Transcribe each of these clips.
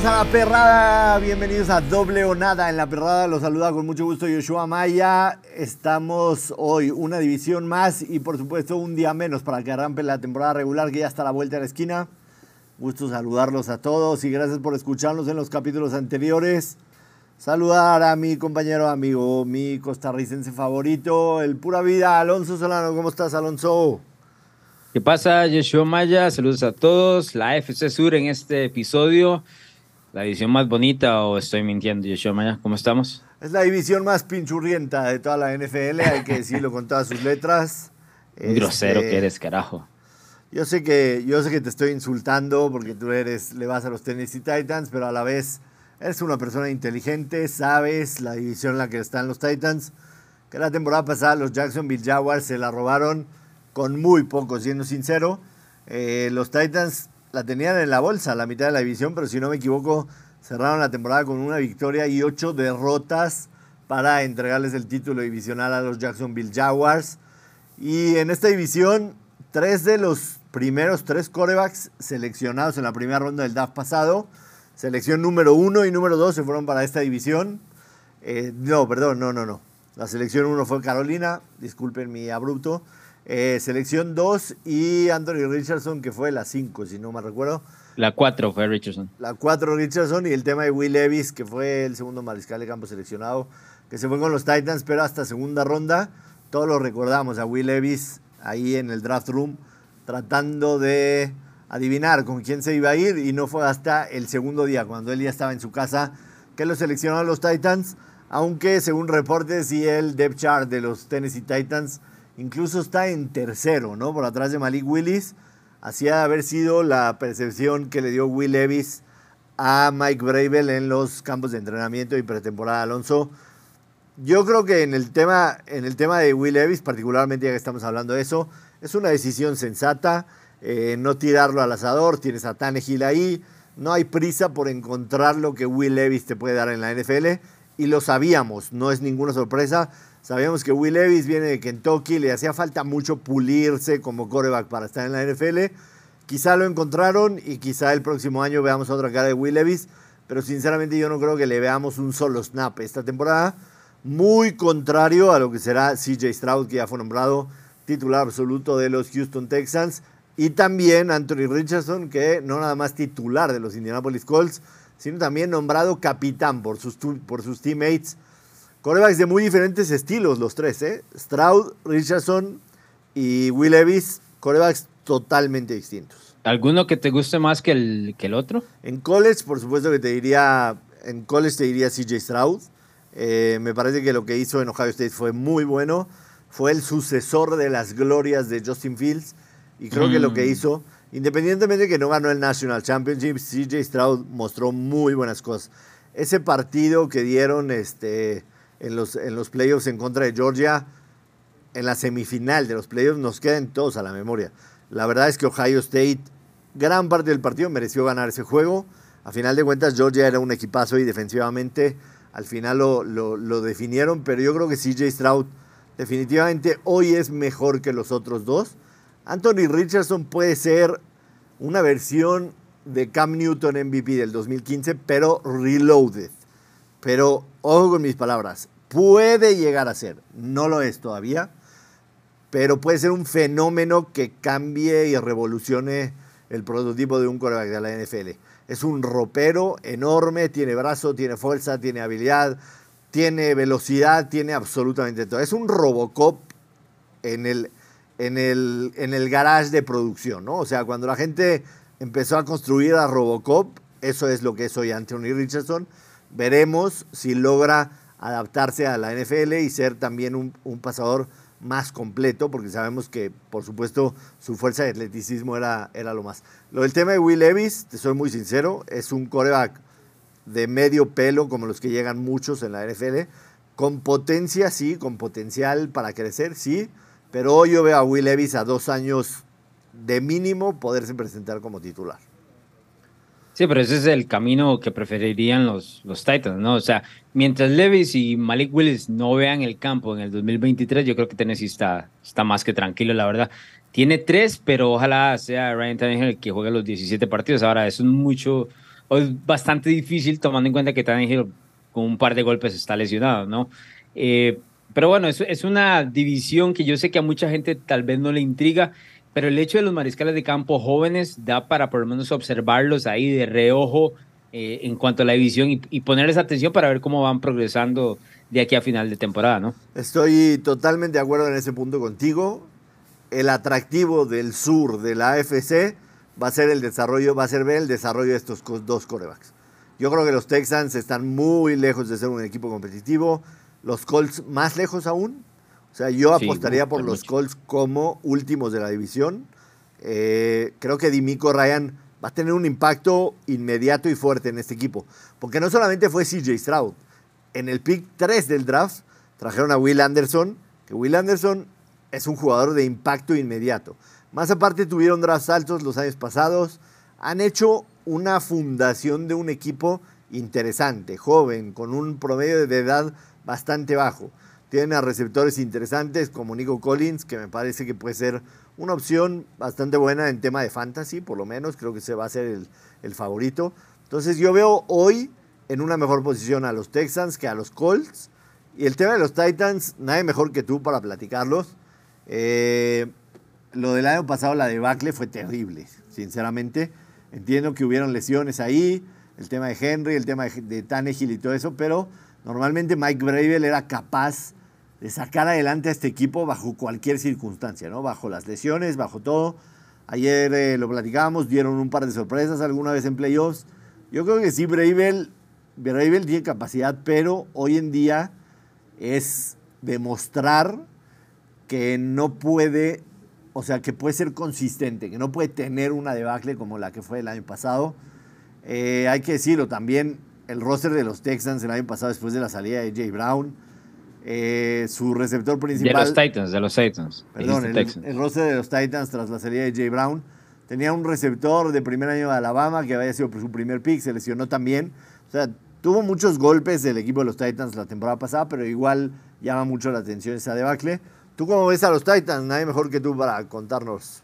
Bienvenidos a la perrada, bienvenidos a Doble o Nada en la perrada. Los saluda con mucho gusto Yoshua Maya. Estamos hoy una división más y por supuesto un día menos para que arranque la temporada regular que ya está a la vuelta de la esquina. Gusto saludarlos a todos y gracias por escucharnos en los capítulos anteriores. Saludar a mi compañero amigo, mi costarricense favorito, el pura vida, Alonso Solano. ¿Cómo estás, Alonso? ¿Qué pasa, Yoshua Maya? Saludos a todos. La FC Sur en este episodio. La división más bonita, o estoy mintiendo, Yoshua Maya. ¿Cómo estamos? Es la división más pinchurrienta de toda la NFL, hay que decirlo con todas sus letras. Un grosero Este, que eres, carajo. Yo sé que yo sé que te estoy insultando porque tú eres le vas a los Tennessee Titans, pero a la vez eres una persona inteligente, sabes la división en la que están los Titans, que la temporada pasada los Jacksonville Jaguars se la robaron con muy poco, siendo sincero. Eh, los Titans la tenían en la bolsa, la mitad de la división, pero si no me equivoco, cerraron la temporada con una victoria y ocho derrotas para entregarles el título divisional a los Jacksonville Jaguars. Y en esta división, tres de los primeros tres corebacks seleccionados en la primera ronda del draft pasado, selección número uno y número dos se fueron para esta división. Eh, no, perdón, no, no, no. La selección uno fue Carolina, disculpen mi abrupto. Eh, selección 2 y Anthony Richardson, que fue la 5, si no me recuerdo. La 4 fue Richardson. La 4 Richardson y el tema de Will Levis, que fue el segundo mariscal de campo seleccionado, que se fue con los Titans, pero hasta segunda ronda. Todos lo recordamos a Will Levis ahí en el draft room, tratando de adivinar con quién se iba a ir y no fue hasta el segundo día, cuando él ya estaba en su casa, que lo seleccionaron los Titans, aunque según reportes y el depth chart de los Tennessee Titans, incluso está en tercero, ¿no? Por atrás de Malik Willis. Hacía haber sido la percepción que le dio Will Levis a Mike Bravel en los campos de entrenamiento y pretemporada Alonso. Yo creo que en el tema, en el tema de Will Levis, particularmente ya que estamos hablando de eso, es una decisión sensata. eh, no tirarlo al asador, tienes a Tannehill ahí. No hay prisa por encontrar lo que Will Levis te puede dar en la NFL. Y lo sabíamos, no es ninguna sorpresa. Sabíamos que Will Levis viene de Kentucky, le hacía falta mucho pulirse como coreback para estar en la NFL. Quizá lo encontraron y quizá el próximo año veamos otra cara de Will Levis, pero sinceramente yo no creo que le veamos un solo snap esta temporada. Muy contrario a lo que será CJ Stroud, que ya fue nombrado titular absoluto de los Houston Texans, y también Anthony Richardson, que no nada más titular de los Indianapolis Colts, sino también nombrado capitán por sus, por sus teammates. Corebacks de muy diferentes estilos, los tres, ¿eh? Stroud, Richardson y Will Levis, corebacks totalmente distintos. ¿Alguno que te guste más que el, que el otro? En college, por supuesto que te diría, en college te diría CJ Stroud. Eh, me parece que lo que hizo en Ohio State fue muy bueno. Fue el sucesor de las glorias de Justin Fields. Y creo que lo que Mm. hizo, independientemente de que no ganó el National Championship, CJ Stroud mostró muy buenas cosas. Ese partido que dieron este, en, los, en los playoffs en contra de Georgia, en la semifinal de los playoffs, nos quedan todos a la memoria. La verdad es que Ohio State, gran parte del partido, mereció ganar ese juego. A final de cuentas, Georgia era un equipazo y defensivamente al final lo, lo- lo definieron, pero yo creo que CJ Stroud definitivamente hoy es mejor que los otros dos. Anthony Richardson puede ser una versión de Cam Newton MVP del 2015, pero reloaded. Pero ojo con mis palabras, puede llegar a ser, no lo es todavía, pero puede ser un fenómeno que cambie y revolucione el prototipo de un quarterback de la NFL. Es un ropero enorme, tiene brazo, tiene fuerza, tiene habilidad, tiene velocidad, tiene absolutamente todo. Es un Robocop en el, en el, en el garage de producción, ¿no? O sea, cuando la gente empezó a construir a Robocop, eso es lo que es hoy Anthony Richardson. Veremos si logra adaptarse a la NFL y ser también un, pasador más completo, porque sabemos que, por supuesto, su fuerza de atleticismo era, era lo más. Lo del tema de Will Levis, te soy muy sincero, es un coreback de medio pelo, como los que llegan muchos en la NFL, con potencia, sí, con potencial para crecer, sí, pero hoy yo veo a Will Levis a dos años de mínimo poderse presentar como titular. Sí, pero ese es el camino que preferirían los, los Titans, ¿no? O sea, mientras Levis y Malik Willis no vean el campo en el 2023, yo creo que Tennessee está, está más que tranquilo, la verdad. Tiene tres, pero ojalá sea Ryan Tannehill el que juegue los 17 partidos. Ahora, eso es mucho, es bastante difícil tomando en cuenta que Tannehill con un par de golpes está lesionado, ¿no? Eh, pero bueno, es, es una división que yo sé que a mucha gente tal vez no le intriga, pero el hecho de los mariscales de campo jóvenes da para por lo menos observarlos ahí de reojo eh, en cuanto a la división y, ponerles atención para ver cómo van progresando de aquí a final de temporada, ¿no? Estoy totalmente de acuerdo en ese punto contigo. El atractivo del sur de la AFC va a ser el desarrollo, va a ser ver el desarrollo de estos dos corebacks. Yo creo que los Texans están muy lejos de ser un equipo competitivo. Los Colts más lejos aún. O sea, yo sí, apostaría por los mucho. Colts como últimos de la división. Eh, creo que Dimico Ryan va a tener un impacto inmediato y fuerte en este equipo. Porque no solamente fue CJ Stroud. En el pick 3 del draft trajeron a Will Anderson, que Will Anderson es un jugador de impacto inmediato. Más aparte tuvieron drafts altos los años pasados. Han hecho una fundación de un equipo interesante, joven, con un promedio de edad bastante bajo. Tienen a receptores interesantes como Nico Collins, que me parece que puede ser una opción bastante buena en tema de fantasy, por lo menos. Creo que se va a ser el, el favorito. Entonces yo veo hoy en una mejor posición a los Texans que a los Colts. Y el tema de los Titans, nadie mejor que tú para platicarlos. Eh, lo del año pasado, la debacle, fue terrible, sinceramente. Entiendo que hubieron lesiones ahí, el tema de Henry, el tema de, de Tannehill y todo eso, pero normalmente Mike Bravel era capaz de sacar adelante a este equipo bajo cualquier circunstancia, ¿no? Bajo las lesiones, bajo todo. Ayer eh, lo platicábamos, dieron un par de sorpresas alguna vez en playoffs. Yo creo que sí, Bravel, Bravel tiene capacidad, pero hoy en día es demostrar que no puede, o sea, que puede ser consistente, que no puede tener una debacle como la que fue el año pasado. Eh, hay que decirlo también, el roster de los Texans el año pasado después de la salida de Jay Brown, eh, su receptor principal. De los Titans, de los Titans. Perdón, el, el, roster de los Titans tras la salida de Jay Brown. Tenía un receptor de primer año de Alabama que había sido su primer pick, se lesionó también. O sea, tuvo muchos golpes del equipo de los Titans la temporada pasada, pero igual llama mucho la atención esa debacle. ¿Tú cómo ves a los Titans? Nadie mejor que tú para contarnos.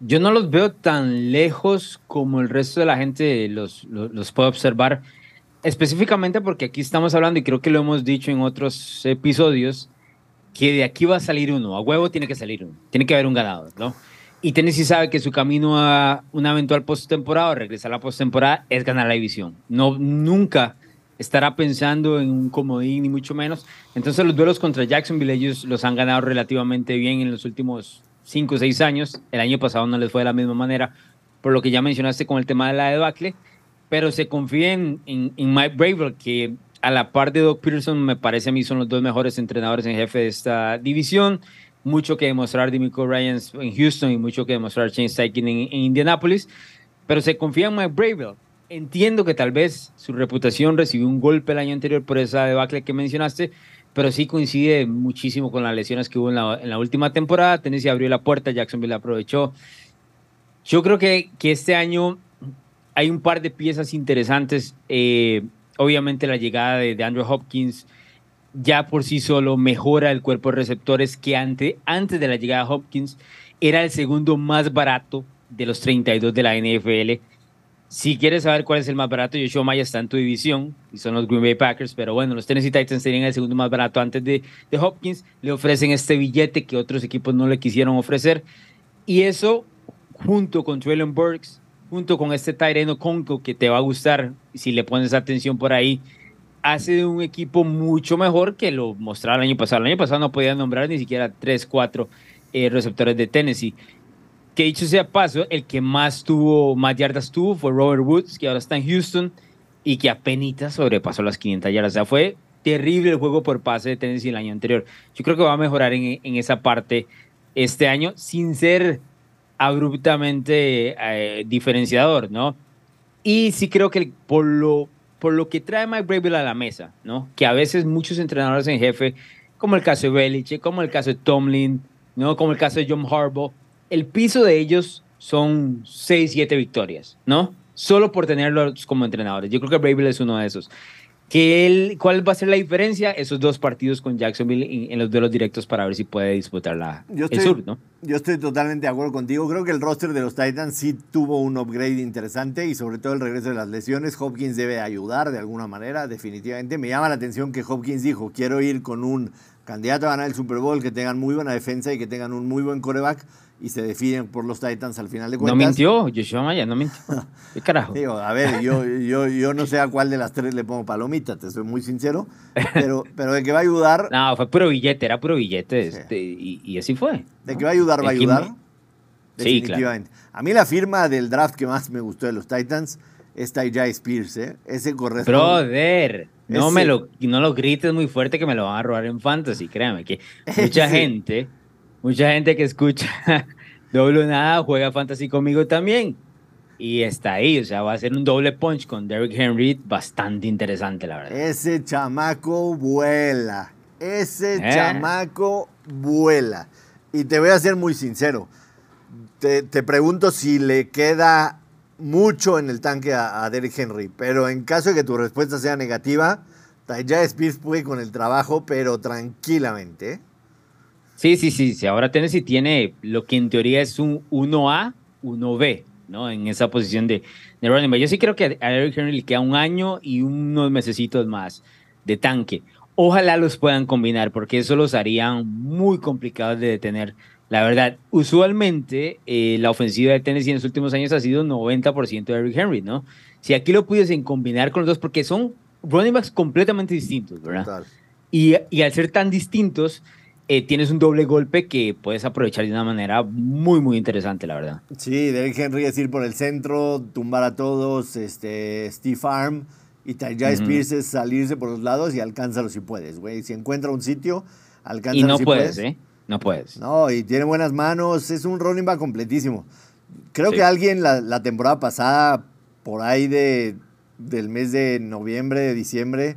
Yo no los veo tan lejos como el resto de la gente los, los, los puede observar específicamente porque aquí estamos hablando, y creo que lo hemos dicho en otros episodios, que de aquí va a salir uno, a huevo tiene que salir uno, tiene que haber un ganador, ¿no? Y Tennessee sabe que su camino a una eventual postemporada o regresar a la postemporada es ganar la división. No, nunca estará pensando en un comodín, ni mucho menos. Entonces los duelos contra Jacksonville ellos los han ganado relativamente bien en los últimos cinco o seis años. El año pasado no les fue de la misma manera, por lo que ya mencionaste con el tema de la debacle pero se confía en, Mike Braver, que a la par de Doug Peterson me parece a mí son los dos mejores entrenadores en jefe de esta división. Mucho que demostrar de Miko Ryan en Houston y mucho que demostrar Shane Steichen en, Indianapolis, pero se confía en Mike Bravel. Entiendo que tal vez su reputación recibió un golpe el año anterior por esa debacle que mencionaste, pero sí coincide muchísimo con las lesiones que hubo en la, en la última temporada. Tennessee abrió la puerta, Jacksonville aprovechó. Yo creo que, que este año hay un par de piezas interesantes. Eh, obviamente la llegada de, Andrew Hopkins ya por sí solo mejora el cuerpo de receptores que ante, antes de la llegada de Hopkins era el segundo más barato de los 32 de la NFL. Si quieres saber cuál es el más barato, Joshua Maya está en tu división y son los Green Bay Packers, pero bueno, los Tennessee Titans tenían el segundo más barato antes de, de Hopkins, le ofrecen este billete que otros equipos no le quisieron ofrecer y eso junto con Traylon Burks junto con este Tyreno Conco que te va a gustar si le pones atención por ahí, hace de un equipo mucho mejor que lo mostraba el año pasado. El año pasado no podían nombrar ni siquiera 3, 4 eh, receptores de Tennessee. Que dicho sea paso, el que más tuvo, más yardas tuvo fue Robert Woods, que ahora está en Houston y que apenas sobrepasó las 500 yardas. O sea, fue terrible el juego por pase de Tennessee el año anterior. Yo creo que va a mejorar en, en esa parte este año sin ser abruptamente eh, diferenciador, ¿no? Y sí creo que por lo, por lo que trae Mike Bravel a la mesa, ¿no? Que a veces muchos entrenadores en jefe, como el caso de Belichick, como el caso de Tomlin, ¿no? Como el caso de John Harbaugh, el piso de ellos son 6, 7 victorias, ¿no? Solo por tenerlos como entrenadores. Yo creo que Bravel es uno de esos. Él, ¿Cuál va a ser la diferencia? Esos dos partidos con Jacksonville en, los duelos directos para ver si puede disputar la, el sur, ¿no? Yo estoy totalmente de acuerdo contigo. Creo que el roster de los Titans sí tuvo un upgrade interesante y sobre todo el regreso de las lesiones. Hopkins debe ayudar de alguna manera, definitivamente. Me llama la atención que Hopkins dijo, quiero ir con un candidato a ganar el Super Bowl, que tengan muy buena defensa y que tengan un muy buen coreback y se definen por los Titans al final de cuentas. No mintió, Joshua Maya, no mintió. ¿Qué carajo? Digo, a ver, yo, yo, yo no sé a cuál de las tres le pongo palomita, te soy muy sincero, pero, pero de que va a ayudar... No, fue puro billete, era puro billete, este, y, y, así fue. De que va a ayudar, va a ayudar. Definitivamente. Sí, claro. A mí la firma del draft que más me gustó de los Titans es Jai Spears, ¿eh? Ese corresponde... Brother, no, me lo, no lo grites muy fuerte que me lo van a robar en Fantasy, créame, que mucha gente mucha gente que escucha doble nada juega fantasy conmigo también. Y está ahí, o sea, va a ser un doble punch con Derrick Henry bastante interesante, la verdad. Ese chamaco vuela. Ese eh. chamaco vuela. Y te voy a ser muy sincero. Te, pregunto si le queda mucho en el tanque a, Derrick Henry, pero en caso de que tu respuesta sea negativa, ya Spears puede con el trabajo, pero tranquilamente. Sí, sí, sí, sí. Ahora Tennessee tiene lo que en teoría es un 1A, 1B, ¿no? En esa posición de, de running back. Yo sí creo que a Eric Henry le queda un año y unos mesecitos más de tanque. Ojalá los puedan combinar porque eso los haría muy complicados de detener. La verdad, usualmente eh, la ofensiva de Tennessee en los últimos años ha sido 90% de Eric Henry, ¿no? Si aquí lo pudiesen combinar con los dos, porque son running backs completamente distintos, ¿verdad? Y, y al ser tan distintos, eh, tienes un doble golpe que puedes aprovechar de una manera muy, muy interesante, la verdad. Sí, Derek Henry es ir por el centro, tumbar a todos, este, Steve Arm y Tajay Spears es salirse por los lados y alcánzalo si puedes, güey. Si encuentra un sitio, alcánzalo y no si puedes, ¿eh? No puedes. No, y tiene buenas manos, es un running back completísimo. Creo que alguien la, la, temporada pasada, por ahí de, del mes de noviembre, de diciembre,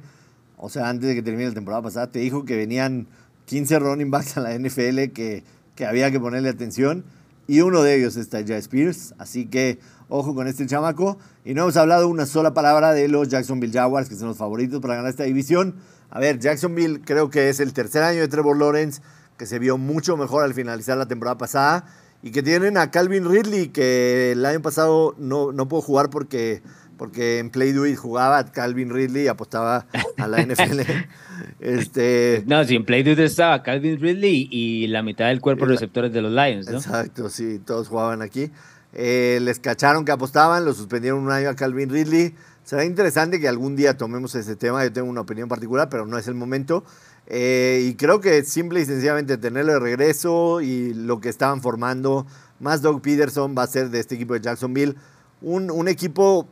o sea, antes de que termine la temporada pasada, te dijo que venían 15 running backs a la NFL que, que había que ponerle atención. Y uno de ellos está ya Spears. Así que ojo con este chamaco. Y no hemos hablado una sola palabra de los Jacksonville Jaguars, que son los favoritos para ganar esta división. A ver, Jacksonville creo que es el tercer año de Trevor Lawrence, que se vio mucho mejor al finalizar la temporada pasada. Y que tienen a Calvin Ridley, que el año pasado no, no pudo jugar porque porque en Play Do It jugaba Calvin Ridley y apostaba a la NFL. este, no, sí, en Play Do It estaba Calvin Ridley y la mitad del cuerpo de receptores de los Lions, ¿no? Exacto, sí, todos jugaban aquí. Eh, les cacharon que apostaban, lo suspendieron un año a Calvin Ridley. Será interesante que algún día tomemos ese tema. Yo tengo una opinión particular, pero no es el momento. Eh, y creo que simple y sencillamente tenerlo de regreso y lo que estaban formando, más Doug Peterson va a ser de este equipo de Jacksonville un, un equipo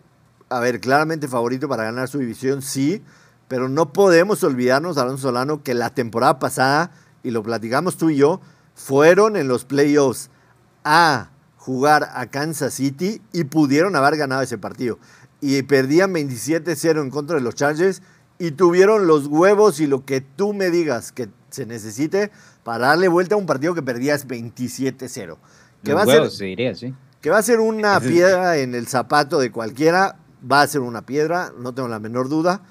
a ver, claramente favorito para ganar su división, sí, pero no podemos olvidarnos, Alonso Solano, que la temporada pasada, y lo platicamos tú y yo, fueron en los playoffs a jugar a Kansas City y pudieron haber ganado ese partido. Y perdían 27-0 en contra de los Chargers y tuvieron los huevos y lo que tú me digas que se necesite para darle vuelta a un partido que perdías 27-0. Que, va a ser, sí. que va a ser una piedra en el zapato de cualquiera, va a ser una piedra, no tengo la menor duda.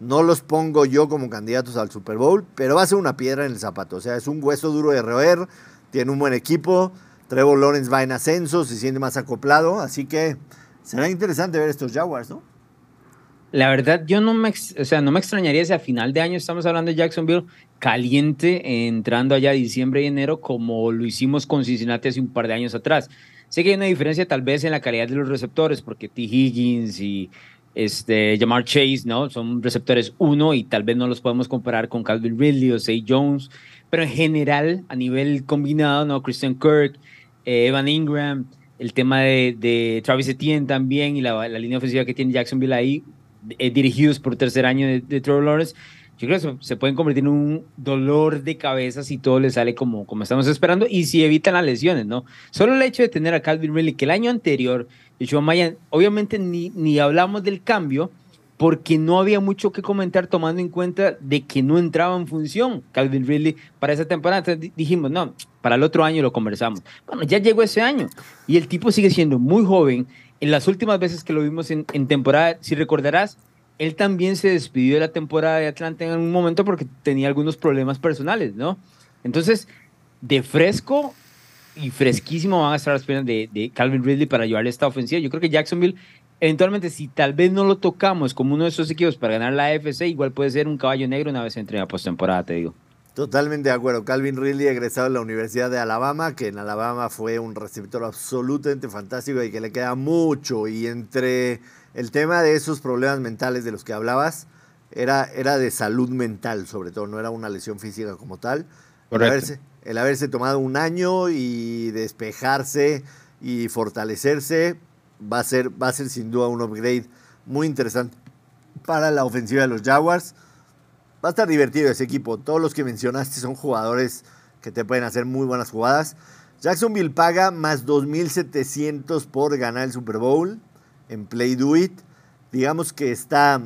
No los pongo yo como candidatos al Super Bowl, pero va a ser una piedra en el zapato. O sea, es un hueso duro de roer, tiene un buen equipo. Trevor Lawrence va en ascenso, se siente más acoplado, así que será interesante ver estos Jaguars, ¿no? La verdad, yo no me, o sea, no me extrañaría si a final de año estamos hablando de Jacksonville caliente, entrando allá diciembre y enero, como lo hicimos con Cincinnati hace un par de años atrás. Sé que hay una diferencia tal vez en la calidad de los receptores, porque T. Higgins y este, Jamar Chase, ¿no? Son receptores uno y tal vez no los podemos comparar con Calvin Ridley o Say Jones, pero en general, a nivel combinado, ¿no? Christian Kirk, eh, Evan Ingram, el tema de, Travis Etienne también y la, línea ofensiva que tiene Jacksonville ahí, eh, dirigidos por tercer año de, de Trevor Lawrence, yo creo que se pueden convertir en un dolor de cabeza si todo le sale como, como estamos esperando y si evitan las lesiones, ¿no? Solo el hecho de tener a Calvin Ridley, que el año anterior, Joshua Maya, obviamente ni, ni hablamos del cambio porque no había mucho que comentar tomando en cuenta de que no entraba en función Calvin Ridley para esa temporada. Entonces dijimos, no, para el otro año lo conversamos. Bueno, ya llegó ese año y el tipo sigue siendo muy joven. En las últimas veces que lo vimos en, en temporada, si recordarás, él también se despidió de la temporada de Atlanta en un momento porque tenía algunos problemas personales, ¿no? Entonces, de fresco y fresquísimo van a estar las piernas de, Calvin Ridley para llevarle esta ofensiva. Yo creo que Jacksonville, eventualmente, si tal vez no lo tocamos como uno de esos equipos para ganar la AFC, igual puede ser un caballo negro una vez entre la postemporada, te digo. Totalmente de acuerdo. Calvin Ridley, egresado de la Universidad de Alabama, que en Alabama fue un receptor absolutamente fantástico y que le queda mucho. Y entre el tema de esos problemas mentales de los que hablabas, era, era de salud mental, sobre todo, no era una lesión física como tal. Correcto el haberse tomado un año y despejarse y fortalecerse va a ser, va a ser sin duda un upgrade muy interesante para la ofensiva de los Jaguars. Va a estar divertido ese equipo. Todos los que mencionaste son jugadores que te pueden hacer muy buenas jugadas. Jacksonville paga más 2.700 por ganar el Super Bowl en Play Do It. Digamos que está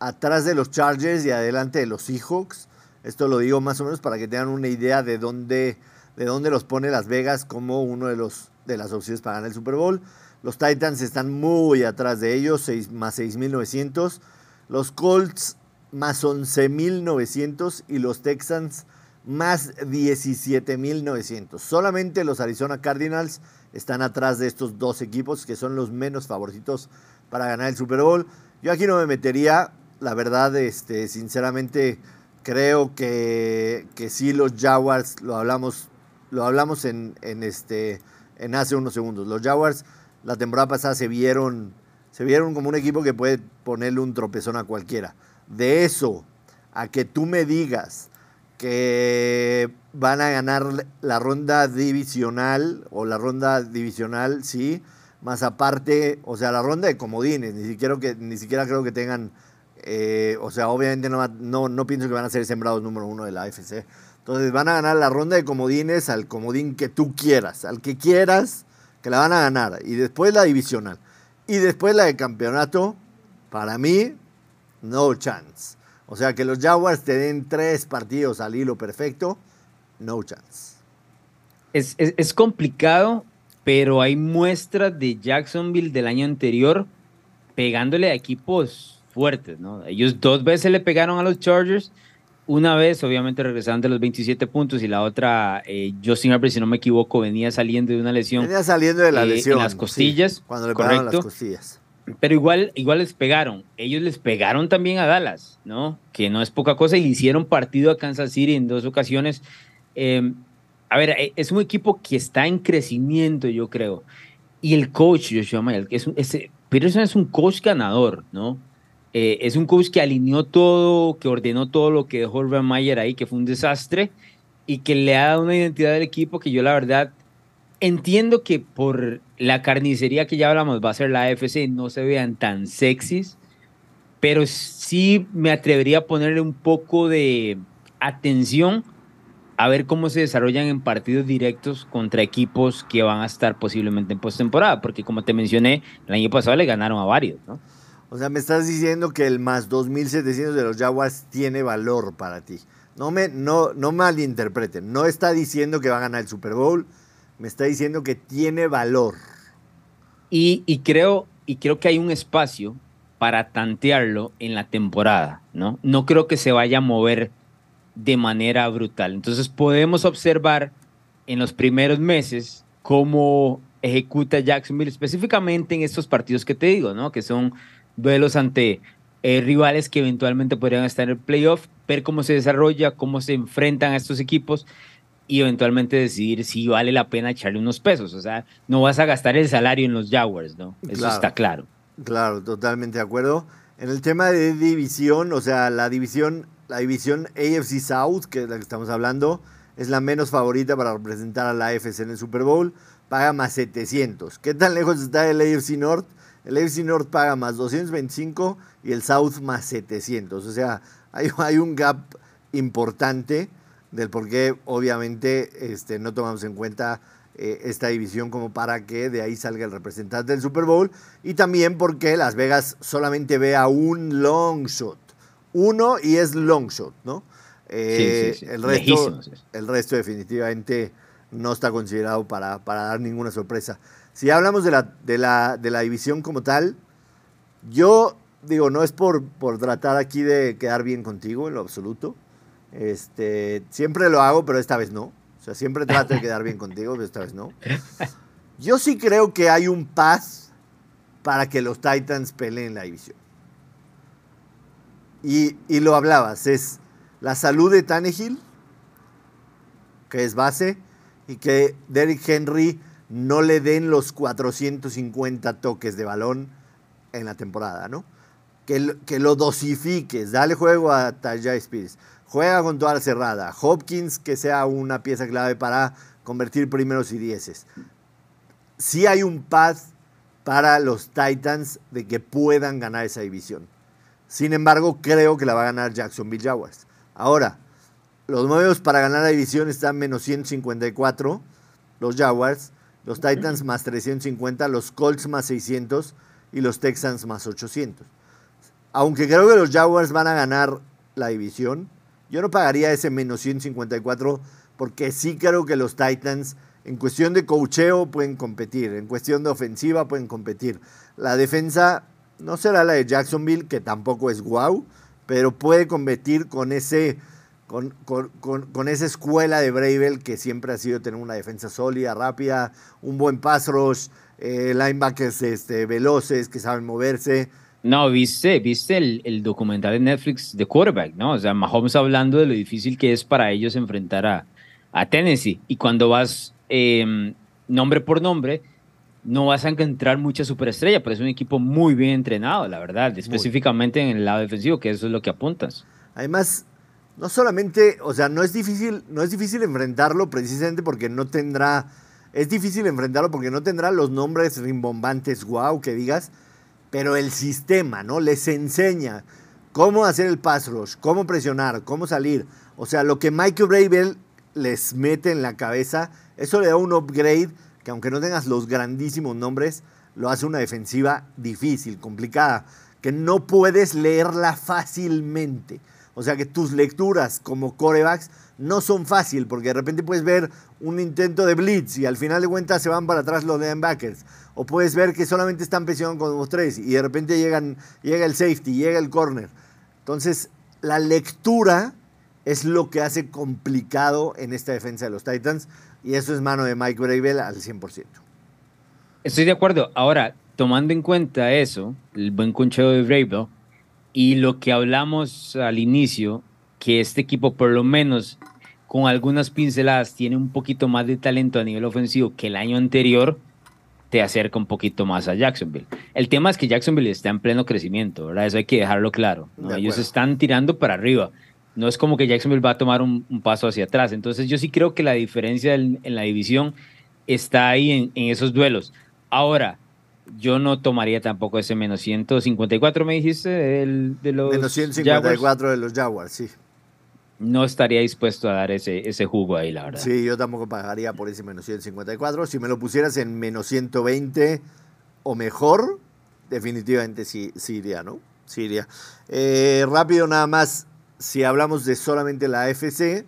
atrás de los Chargers y adelante de los Seahawks. Esto lo digo más o menos para que tengan una idea de dónde, de dónde los pone Las Vegas como uno de, los, de las opciones para ganar el Super Bowl. Los Titans están muy atrás de ellos, 6, más 6.900. Los Colts más 11.900 y los Texans más 17.900. Solamente los Arizona Cardinals están atrás de estos dos equipos que son los menos favoritos para ganar el Super Bowl. Yo aquí no me metería, la verdad, este, sinceramente Creo que, que sí los Jaguars, lo hablamos, lo hablamos en, este, en hace unos segundos. Los Jaguars la temporada pasada se vieron, se vieron como un equipo que puede ponerle un tropezón a cualquiera. De eso a que tú me digas que van a ganar la ronda divisional o la ronda divisional, sí, más aparte, o sea, la ronda de comodines, ni siquiera, que, ni siquiera creo que tengan eh, o sea, obviamente no, no, no, pienso que van a ser sembrados número uno de la AFC. Entonces van a ganar la ronda de comodines al comodín que tú quieras, al que quieras, que la van a ganar. Y después la divisional. Y después la de campeonato, para mí, no chance. O sea, que los Jaguars te den tres partidos al hilo perfecto, no chance. Es, es, es complicado, pero hay muestras de Jacksonville del año anterior pegándole a equipos fuertes, ¿no? Ellos dos veces le pegaron a los Chargers, una vez obviamente regresaron de los 27 puntos y la otra, eh, Justin Herbert, si no me equivoco, venía saliendo de una lesión. Venía saliendo de la eh, lesión. En las costillas. cuando le pegaron las costillas. Pero igual, igual les pegaron. Ellos les pegaron también a Dallas, ¿no? Que no es poca cosa y hicieron partido a Kansas City en dos ocasiones. Em, a ver, eh, es un equipo que está en crecimiento, yo creo. Y el coach, Joshua Mayer, es un, ese, Peterson es un coach ganador, ¿no? Eh, es un coach que alineó todo, que ordenó todo lo que dejó Urban Mayer ahí, que fue un desastre, y que le ha dado una identidad al equipo que yo la verdad entiendo que por la carnicería que ya hablamos va a ser la AFC, no se vean tan sexys, pero sí me atrevería a ponerle un poco de atención a ver cómo se desarrollan en partidos directos contra equipos que van a estar posiblemente en postemporada, porque como te mencioné, el año pasado le ganaron a varios, ¿no? O sea, me estás diciendo que el más 2.700 de los Jaguars tiene valor para ti. No me no, no malinterpreten. No está diciendo que va a ganar el Super Bowl. Me está diciendo que tiene valor. Y, creo, y creo que hay un espacio para tantearlo en la temporada, ¿no? No creo que se vaya a mover de manera brutal. Entonces podemos observar en los primeros meses cómo ejecuta Jacksonville, específicamente en estos partidos que te digo, ¿no? Que son duelos ante eh, rivales que eventualmente podrían estar en el playoff, ver cómo se desarrolla, cómo se enfrentan a estos equipos y eventualmente decidir si vale la pena echarle unos pesos. O sea, no vas a gastar el salario en los Jaguars, ¿no? Eso está claro. Claro, totalmente de acuerdo. En el tema de división, o sea, la división, la división AFC South, que es la que estamos hablando, es la menos favorita para representar a la AFC en el Super Bowl. Paga más 700. ¿Qué tan lejos está el AFC North? El AFC North paga más 225 y el South más 700. O sea, hay, hay un gap importante del por qué obviamente este, no tomamos en cuenta eh, esta división como para que de ahí salga el representante del Super Bowl y también porque Las Vegas solamente ve a un long shot. Uno y es long shot, ¿no? Eh, el, resto, el resto definitivamente no está considerado para, para dar ninguna sorpresa. Si hablamos de la, de la, de la división como tal, yo digo, no es por, por tratar aquí de quedar bien contigo en lo absoluto. Este, siempre lo hago, pero esta vez no. O sea, siempre trato de quedar bien contigo, pero esta vez no. Yo sí creo que hay un paz para que los Titans peleen la división. Y, y lo hablabas, es la salud de Tannehill, que es base, y que Derrick Henry no le den los 450 toques de balón en la temporada, ¿no? Que, que lo dosifiques, dale juego a Tajay Spears, juega con toda la cerrada, Hopkins que sea una pieza clave para convertir primeros y dieces. Sí hay un path para los Titans de que puedan ganar esa división. Sin embargo, creo que la va a ganar Jacksonville Jaguars. Ahora, los nuevos para ganar la división están menos 154, los Jaguars, los Titans más 350, los Colts más 600 y los Texans más 800. Aunque creo que los Jaguars van a ganar la división, yo no pagaría ese menos 154 porque sí creo que los Titans en cuestión de cocheo pueden competir, en cuestión de ofensiva pueden competir. La defensa no será la de Jacksonville, que tampoco es wow, pero puede competir con ese con, con, esa escuela de Bravel que siempre ha sido tener una defensa sólida, rápida, un buen pass rush, eh, linebackers este, veloces que saben moverse. No, viste, viste el, documental de Netflix de quarterback, ¿no? O sea, Mahomes hablando de lo difícil que es para ellos enfrentar a, a Tennessee. Y cuando vas em, nombre por nombre, no vas a encontrar mucha superestrella, pero es un equipo muy bien entrenado, la verdad, específicamente en el lado defensivo, que eso es lo que apuntas. Además, no solamente, o sea, no es difícil, no es difícil enfrentarlo precisamente porque no tendrá, es difícil enfrentarlo porque no tendrá los nombres rimbombantes, wow, que digas, pero el sistema, ¿no? Les enseña cómo hacer el pass rush, cómo presionar, cómo salir. O sea, lo que Michael Bravel les mete en la cabeza, eso le da un upgrade que aunque no tengas los grandísimos nombres, lo hace una defensiva difícil, complicada, que no puedes leerla fácilmente. O sea que tus lecturas como corebacks no son fácil, porque de repente puedes ver un intento de blitz y al final de cuentas se van para atrás los linebackers. O puedes ver que solamente están presionando con los tres y de repente llegan, llega el safety, llega el corner. Entonces, la lectura es lo que hace complicado en esta defensa de los Titans y eso es mano de Mike Bravel al 100%. Estoy de acuerdo. Ahora, tomando en cuenta eso, el buen concheo de Bravel, y lo que hablamos al inicio, que este equipo por lo menos con algunas pinceladas tiene un poquito más de talento a nivel ofensivo que el año anterior, te acerca un poquito más a Jacksonville. El tema es que Jacksonville está en pleno crecimiento, ¿verdad? Eso hay que dejarlo claro. Ellos están tirando para arriba. No es como que Jacksonville va a tomar un, paso hacia atrás. Entonces yo sí creo que la diferencia en, la división está ahí en, en esos duelos. Ahora, yo no tomaría tampoco ese menos 154, me dijiste, el, de los Menos 154 de los Jaguars, sí. No estaría dispuesto a dar ese, ese jugo ahí, la verdad. Sí, yo tampoco pagaría por ese menos 154. Si me lo pusieras en menos 120 o mejor, definitivamente sí, iría, ¿no? Sí iría. Eh, rápido nada más, si hablamos de solamente la AFC,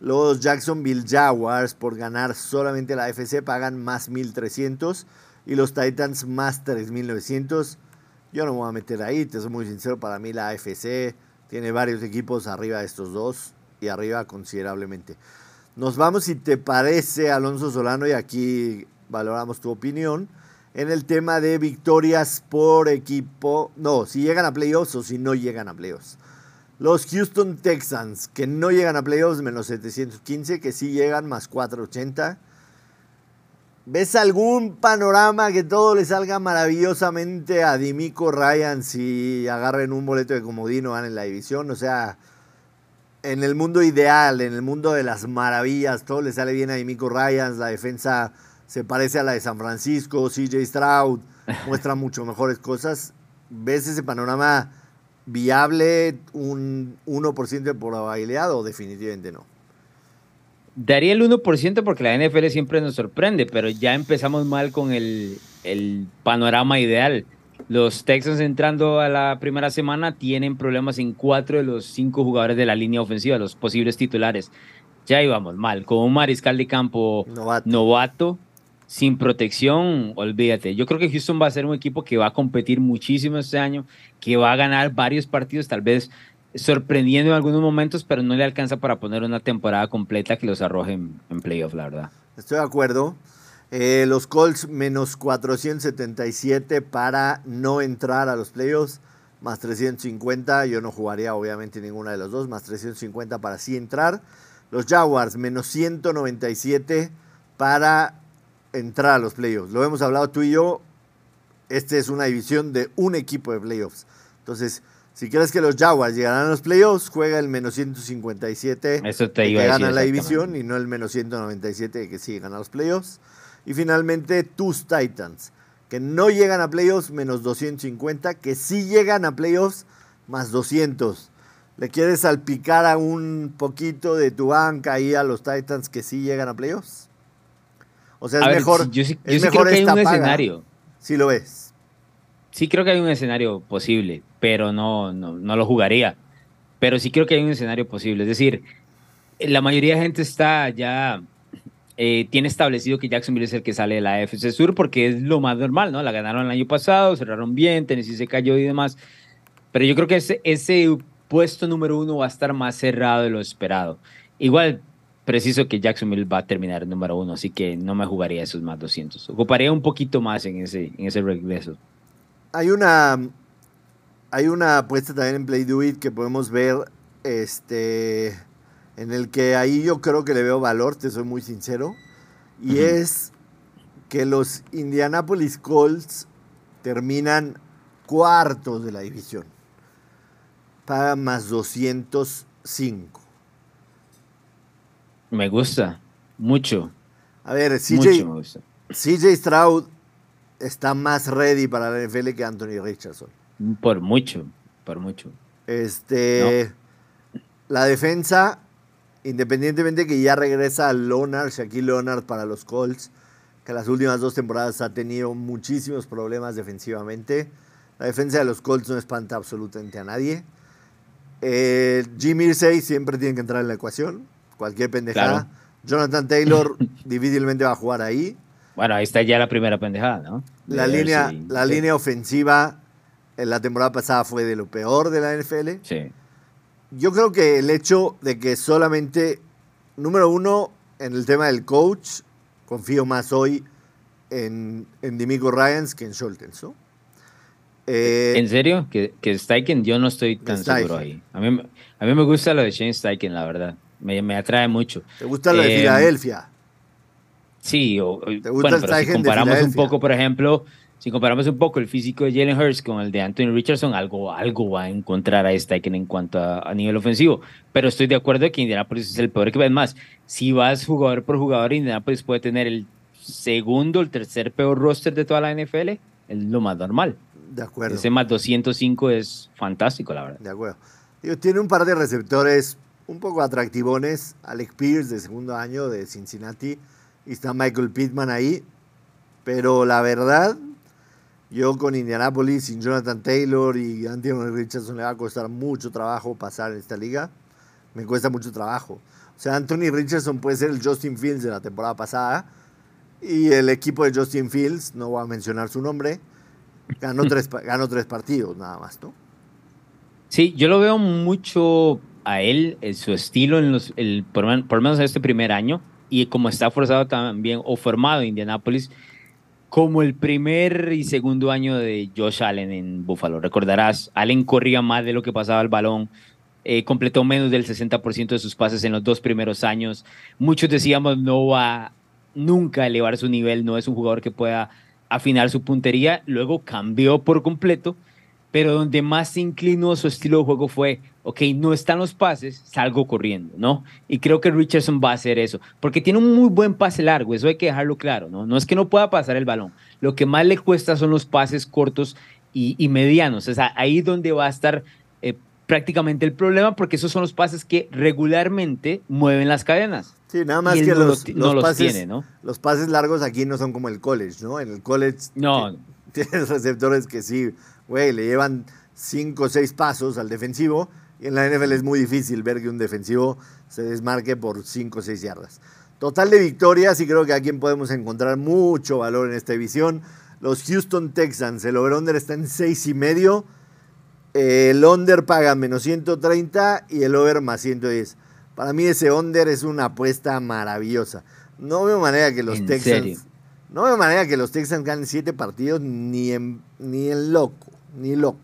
los Jacksonville Jaguars por ganar solamente la AFC pagan más 1300 y los Titans más 3.900. Yo no me voy a meter ahí, te soy muy sincero, para mí la AFC tiene varios equipos arriba de estos dos y arriba considerablemente. Nos vamos, si te parece, Alonso Solano, y aquí valoramos tu opinión, en el tema de victorias por equipo, no, si llegan a playoffs o si no llegan a playoffs. Los Houston Texans, que no llegan a playoffs, menos 715, que sí llegan, más 480. ¿Ves algún panorama que todo le salga maravillosamente a Dimico Ryan si agarren un boleto de comodino van en la división? O sea, en el mundo ideal, en el mundo de las maravillas, todo le sale bien a Dimico Ryan, la defensa se parece a la de San Francisco, CJ Stroud muestra mucho mejores cosas. ¿Ves ese panorama viable, un 1% de probabilidad o definitivamente no? Daría el 1% porque la NFL siempre nos sorprende, pero ya empezamos mal con el, panorama ideal. Los Texans entrando a la primera semana tienen problemas en cuatro de los cinco jugadores de la línea ofensiva, los posibles titulares. Ya íbamos mal, con un mariscal de campo novato, sin protección, olvídate. Yo creo que Houston va a ser un equipo que va a competir muchísimo este año, que va a ganar varios partidos, tal vez sorprendiendo en algunos momentos, pero no le alcanza para poner una temporada completa que los arroje en, playoff, la verdad. Estoy de acuerdo. Eh, los Colts menos 477 para no entrar a los playoffs, más 350. Yo no jugaría obviamente ninguna de los dos, más 350 para sí entrar. Los Jaguars menos 197 para entrar a los playoffs. Lo hemos hablado tú y yo. Esta es una división de un equipo de playoffs. Entonces, si crees que los Jaguars llegarán a los playoffs, juega el menos 157 Eso te que gana la división y no el menos 197 que sí gana los playoffs. Y finalmente, tus Titans, que no llegan a playoffs, menos 250, que sí llegan a playoffs, más 200. ¿Le quieres salpicar a un poquito de tu banca ahí a los Titans que sí llegan a playoffs? O sea, es mejor, yo sí, es mejor creo que hay un escenario. Si lo ves. Sí creo que hay un escenario posible, pero no, no, lo jugaría. Pero sí creo que hay un escenario posible. Es decir, la mayoría de gente está ya, eh, tiene establecido que Jacksonville es el que sale de la FC Sur porque es lo más normal, ¿no? La ganaron el año pasado, cerraron bien, Tennessee se cayó y demás. Pero yo creo que ese, ese puesto número uno va a estar más cerrado de lo esperado. Igual, preciso que Jacksonville va a terminar número uno, así que no me jugaría esos más 200. Ocuparía un poquito más en ese, en ese regreso. Hay una, hay una apuesta también en Play Do It que podemos ver, este, en el que ahí yo creo que le veo valor, te soy muy sincero, y es que los Indianapolis Colts terminan cuartos de la división. Paga más 205. Me gusta, mucho. A ver, CJ, CJ Stroud está más ready para la NFL que Anthony Richardson. Por mucho, por mucho. Este, La defensa, independientemente que ya regresa a Leonard, Shaquille Leonard para los Colts, que las últimas dos temporadas ha tenido muchísimos problemas defensivamente. La defensa de los Colts no espanta absolutamente a nadie. Eh, Jimmy Irsay siempre tiene que entrar en la ecuación cualquier pendejada. Jonathan Taylor difícilmente va a jugar ahí. Bueno, ahí está ya la primera pendejada, ¿no? La, línea, la línea ofensiva en la temporada pasada fue de lo peor de la NFL. Sí. Yo creo que el hecho de que solamente, número uno, en el tema del coach, confío más hoy en, en Dimico Ryans que en Schultz, ¿no? Eh, ¿En serio? ¿Que, que Steichen? Yo no estoy tan seguro ahí. A mí, a mí me gusta lo de Shane Steichen, la verdad me, atrae mucho. ¿Te gusta lo de em, Filadelfia? Sí, o, bueno, pero si comparamos un poco, por ejemplo, si comparamos un poco el físico de Jalen Hurts con el de Anthony Richardson, algo, algo va a encontrar a Steichen en cuanto a, nivel ofensivo. Pero estoy de acuerdo que Indianapolis es el peor que ves más. Si vas jugador por jugador, Indianapolis puede tener el segundo, el tercer peor roster de toda la NFL. Es lo más normal. De acuerdo. Ese más 205 es fantástico, la verdad. De acuerdo. tiene un par de receptores un poco atractivones. Alec Pierce de segundo año de Cincinnati. Y está Michael Pittman ahí. Pero la verdad, yo con Indianapolis, sin Jonathan Taylor y Anthony Richardson, le va a costar mucho trabajo pasar en esta liga. Me cuesta mucho trabajo. O sea, Anthony Richardson puede ser el Justin Fields de la temporada pasada. Y el equipo de Justin Fields, no voy a mencionar su nombre, ganó tres, ganó tres partidos nada más, ¿no? Sí, yo lo veo mucho a él, en su estilo, en los, el, por, lo menos en este primer año, y como está forzado también o formado en Indianapolis, como el primer y segundo año de Josh Allen en Buffalo. Recordarás, Allen corría más de lo que pasaba el balón, eh, completó menos del 60% de sus pases en los dos primeros años. Muchos decíamos, no va nunca elevar su nivel, no es un jugador que pueda afinar su puntería. Luego cambió por completo pero donde más se inclinó su estilo de juego fue, ok, no están los pases, salgo corriendo, ¿no? Y creo que Richardson va a hacer eso, porque tiene un muy buen pase largo, eso hay que dejarlo claro, ¿no? No es que no pueda pasar el balón, lo que más le cuesta son los pases cortos y, medianos, o sea, ahí donde va a estar eh, prácticamente el problema, porque esos son los pases que regularmente mueven las cadenas. Sí, nada más que los, pases, tiene, ¿no? los pases largos aquí no son como el college, ¿no? En el college no. tienes receptores que sí güey, le llevan cinco o seis pasos al defensivo y en la NFL es muy difícil ver que un defensivo se desmarque por cinco o seis yardas. Total de victorias y creo que aquí podemos encontrar mucho valor en esta división. Los Houston Texans, el over-under está en 6 y medio. El under paga menos 130 y el over más 110. Para mí ese under es una apuesta maravillosa. No veo manera que los Texans... No veo manera que los Texans ganen 7 partidos ni en, ni en loco, ni loco.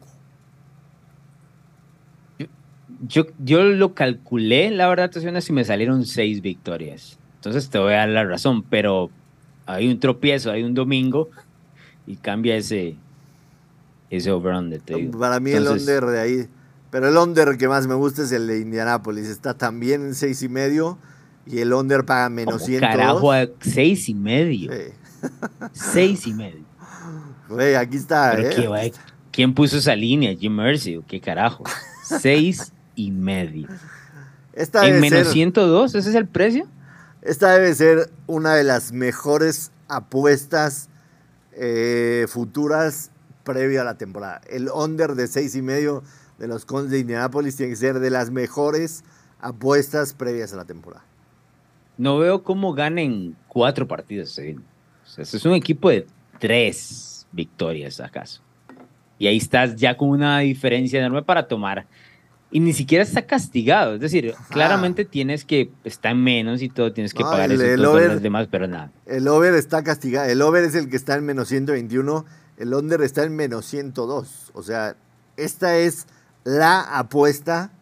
Yo, yo lo calculé, la verdad, si me salieron 6 victorias. Entonces te voy a dar la razón, pero hay un tropiezo, hay un domingo y cambia ese, ese over-under. Para mí el under de ahí, pero el under que más me gusta es el de Indianapolis. Está también en seis y medio y el under paga menos 100. Carajo, a seis y medio. Seis y medio. Güey, aquí está. ¿eh? ¿Quién puso esa línea? Jim Mercy, ¿qué carajo? seis y medio. en menos 102, ¿ese es el precio? Esta debe ser una de las mejores apuestas eh, futuras previa a la temporada. El under de seis y medio de los Cons de Indianapolis tiene que ser de las mejores apuestas previas a la temporada. No veo cómo ganen cuatro partidos. es un equipo de tres victorias, acaso. Y ahí estás ya con una diferencia enorme para tomar y ni siquiera está castigado. Es decir, claramente tienes que, está en menos y todo, tienes que pagar eso los demás, pero nada. El over está castigado. El over es el que está en menos 121, el under está en menos 102. O sea, esta es la apuesta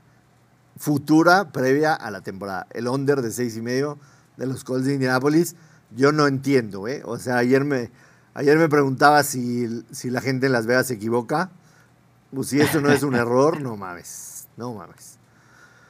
futura previa a la temporada. El under de seis y medio de los Colts de Indianapolis, yo no entiendo, ¿eh? O sea, ayer me, ayer me preguntaba si, si la gente en Las Vegas se equivoca. Pues si esto no es un error, no mames. No mames.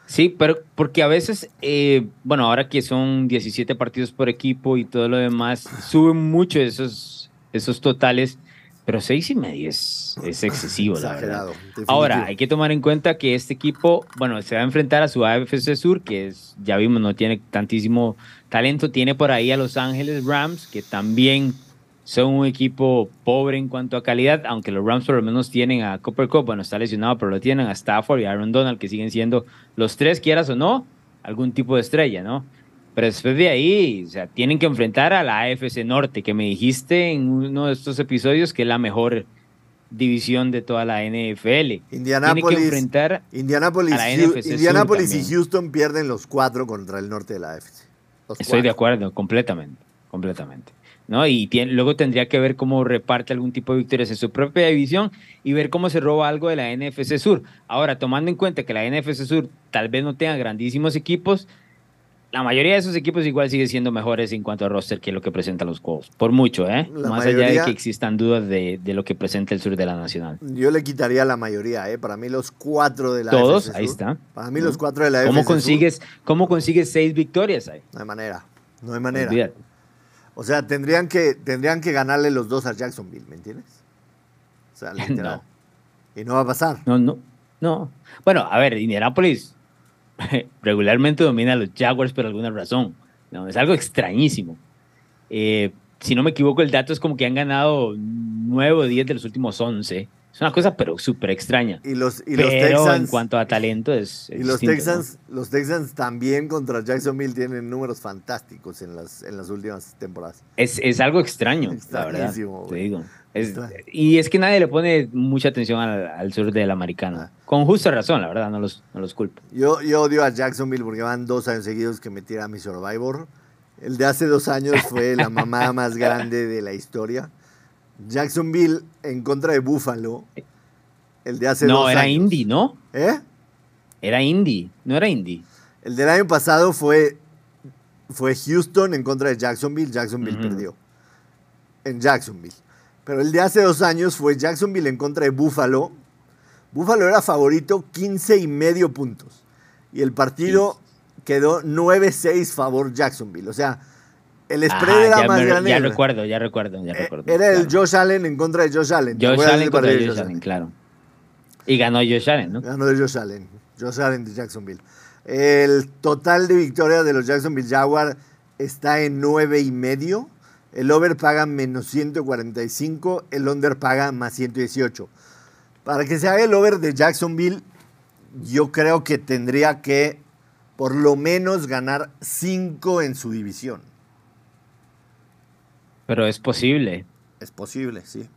Sí, pero porque a veces, eh, bueno, ahora que son 17 partidos por equipo y todo lo demás, suben mucho esos, esos totales, pero seis y medio es, es excesivo, la verdad. Ahora, hay que tomar en cuenta que este equipo, bueno, se va a enfrentar a su AFC Sur, que es, ya vimos, no tiene tantísimo talento, tiene por ahí a Los Ángeles Rams, que también son un equipo pobre en cuanto a calidad, aunque los Rams por lo menos tienen a Cooper Cup, bueno, está lesionado, pero lo tienen a Stafford y a Aaron Donald, que siguen siendo los tres, quieras o no, algún tipo de estrella, ¿no? Pero después de ahí, o sea, tienen que enfrentar a la AFC Norte, que me dijiste en uno de estos episodios que es la mejor división de toda la NFL. Indianapolis, que enfrentar Indianapolis, Indianapolis y Houston pierden los cuatro contra el norte de la AFC. Estoy de acuerdo, completamente, completamente. ¿No? Y luego tendría que ver cómo reparte algún tipo de victorias en su propia división y ver cómo se roba algo de la NFC Sur. Ahora, tomando en cuenta que la NFC Sur tal vez no tenga grandísimos equipos, la mayoría de esos equipos igual sigue siendo mejores en cuanto a roster que lo que presentan los Colts. Por mucho, ¿eh? Más allá de que existan dudas de, lo que presenta el sur de la Nacional. Yo le quitaría la mayoría, ¿eh? Para mí los cuatro de la Todos, ahí está. Para mí los cuatro de la ¿Cómo consigues, ¿Cómo consigues seis victorias ahí? No hay manera. No hay manera. O sea, tendrían que, tendrían que ganarle los dos a Jacksonville, ¿me entiendes? O sea, literal. Y no va a pasar. No, no, no. Bueno, a ver, Indianapolis regularmente domina a los Jaguars por alguna razón. No, es algo extrañísimo. Eh, si no me equivoco, el dato es como que han ganado 9 o 10 de los últimos 11 es una cosa, pero súper extraña. Y los, y los Texans, en cuanto a talento es. y los Texans, los Texans también contra Jacksonville tienen números fantásticos en las, en las últimas temporadas. Es, es algo extraño, la verdad. Te digo. y es que nadie le pone mucha atención al, sur del americano. Ah. Con justa razón, la verdad, no los, no los culpo. Yo, yo odio a Jacksonville porque van dos años seguidos que me tira a mi Survivor. El de hace dos años fue la mamá más grande de la historia. Jacksonville en contra de Buffalo. El de hace No, era Indy, ¿no? ¿Eh? Era Indy, no era Indy. El del año pasado fue, fue Houston en contra de Jacksonville. Jacksonville perdió. En Jacksonville. Pero el de hace dos años fue Jacksonville en contra de Buffalo. Buffalo era favorito 15 y medio puntos. Y el partido quedó 9-6 favor Jacksonville. O sea, el spread era más grande. Ya recuerdo, ya recuerdo, ya eh, recuerdo. Era el Josh Allen en contra de Josh Allen. Josh Allen contra Josh, Allen, claro. Y ganó Josh Allen, ¿no? Ganó Josh Allen. Josh Allen de Jacksonville. El total de victoria de los Jacksonville Jaguars está en nueve y medio. El over paga menos 145, el under paga más 118. Para que se haga el over de Jacksonville, yo creo que tendría que por lo menos ganar cinco en su división. Pero es posible. Es posible, sí.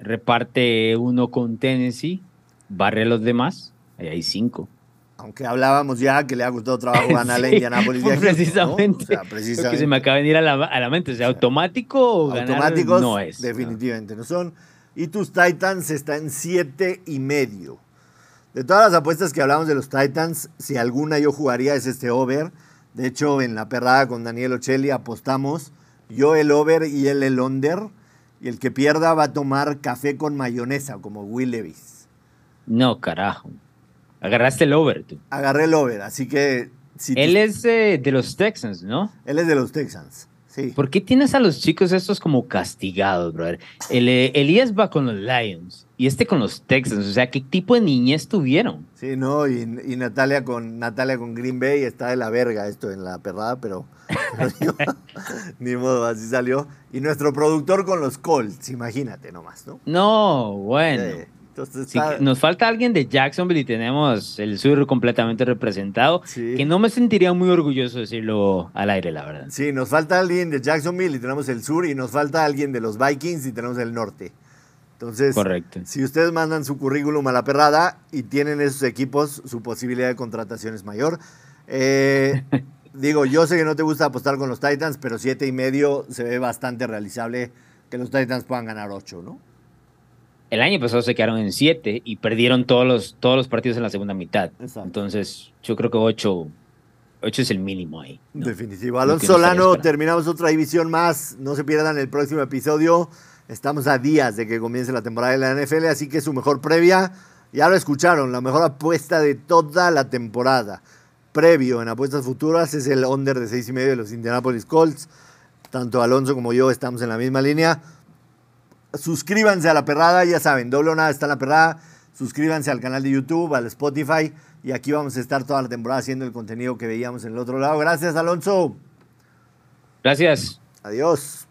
Reparte uno con Tennessee, barre a los demás, ahí hay cinco. Aunque hablábamos ya que le ha gustado trabajo ganar a Indianapolis de precisamente, ¿no? o sea, precisamente. que se me acaba de venir a la, a la mente. O sea, automático o Automáticos no es. Definitivamente no son. Y tus Titans están en siete y medio. De todas las apuestas que hablamos de los Titans, si alguna yo jugaría es este over. De hecho, en la perrada con Daniel Ocelli apostamos yo el over y él el under. Y el que pierda va a tomar café con mayonesa, como Will Levis. No, carajo. Agarraste el over, tú. Agarré el over, así que... Él es de los Texans, ¿no? Él es de los Texans, sí. ¿Por qué tienes a los chicos estos como castigados, brother? El, eh, Elías va con los Lions y este con los Texans. O sea, ¿qué tipo de niñez tuvieron? Sí, no, y, Natalia, con, Natalia con Green Bay está de la verga esto en la perrada, pero, ni modo, así salió. Y nuestro productor con los Colts, imagínate nomás, ¿no? No, bueno nos falta alguien de Jacksonville y tenemos el sur completamente representado, que no me sentiría muy orgulloso de decirlo al aire, la verdad. Sí, nos falta alguien de Jacksonville y tenemos el sur, y nos falta alguien de los Vikings y tenemos el norte. Entonces, Correcto. si ustedes mandan su currículum a la perrada y tienen esos equipos, su posibilidad de contratación es mayor. Eh, digo, yo sé que no te gusta apostar con los Titans, pero siete y medio se ve bastante realizable que los Titans puedan ganar ocho, ¿no? El año pasado se quedaron en siete y perdieron todos los, todos los partidos en la segunda mitad. Entonces, yo creo que ocho, ocho es el mínimo ahí. Definitivo. Alonso Solano, terminamos otra división más. No se pierdan el próximo episodio. Estamos a días de que comience la temporada de la NFL, así que su mejor previa, ya lo escucharon, la mejor apuesta de toda la temporada. Previo en apuestas futuras es el under de seis y medio de los Indianapolis Colts. Tanto Alonso como yo estamos en la misma línea. Suscríbanse a la perrada, ya saben, doble o nada está en la perrada. Suscríbanse al canal de YouTube, al Spotify. Y aquí vamos a estar toda la temporada haciendo el contenido que veíamos en el otro lado. Gracias, Alonso. Gracias. Adiós.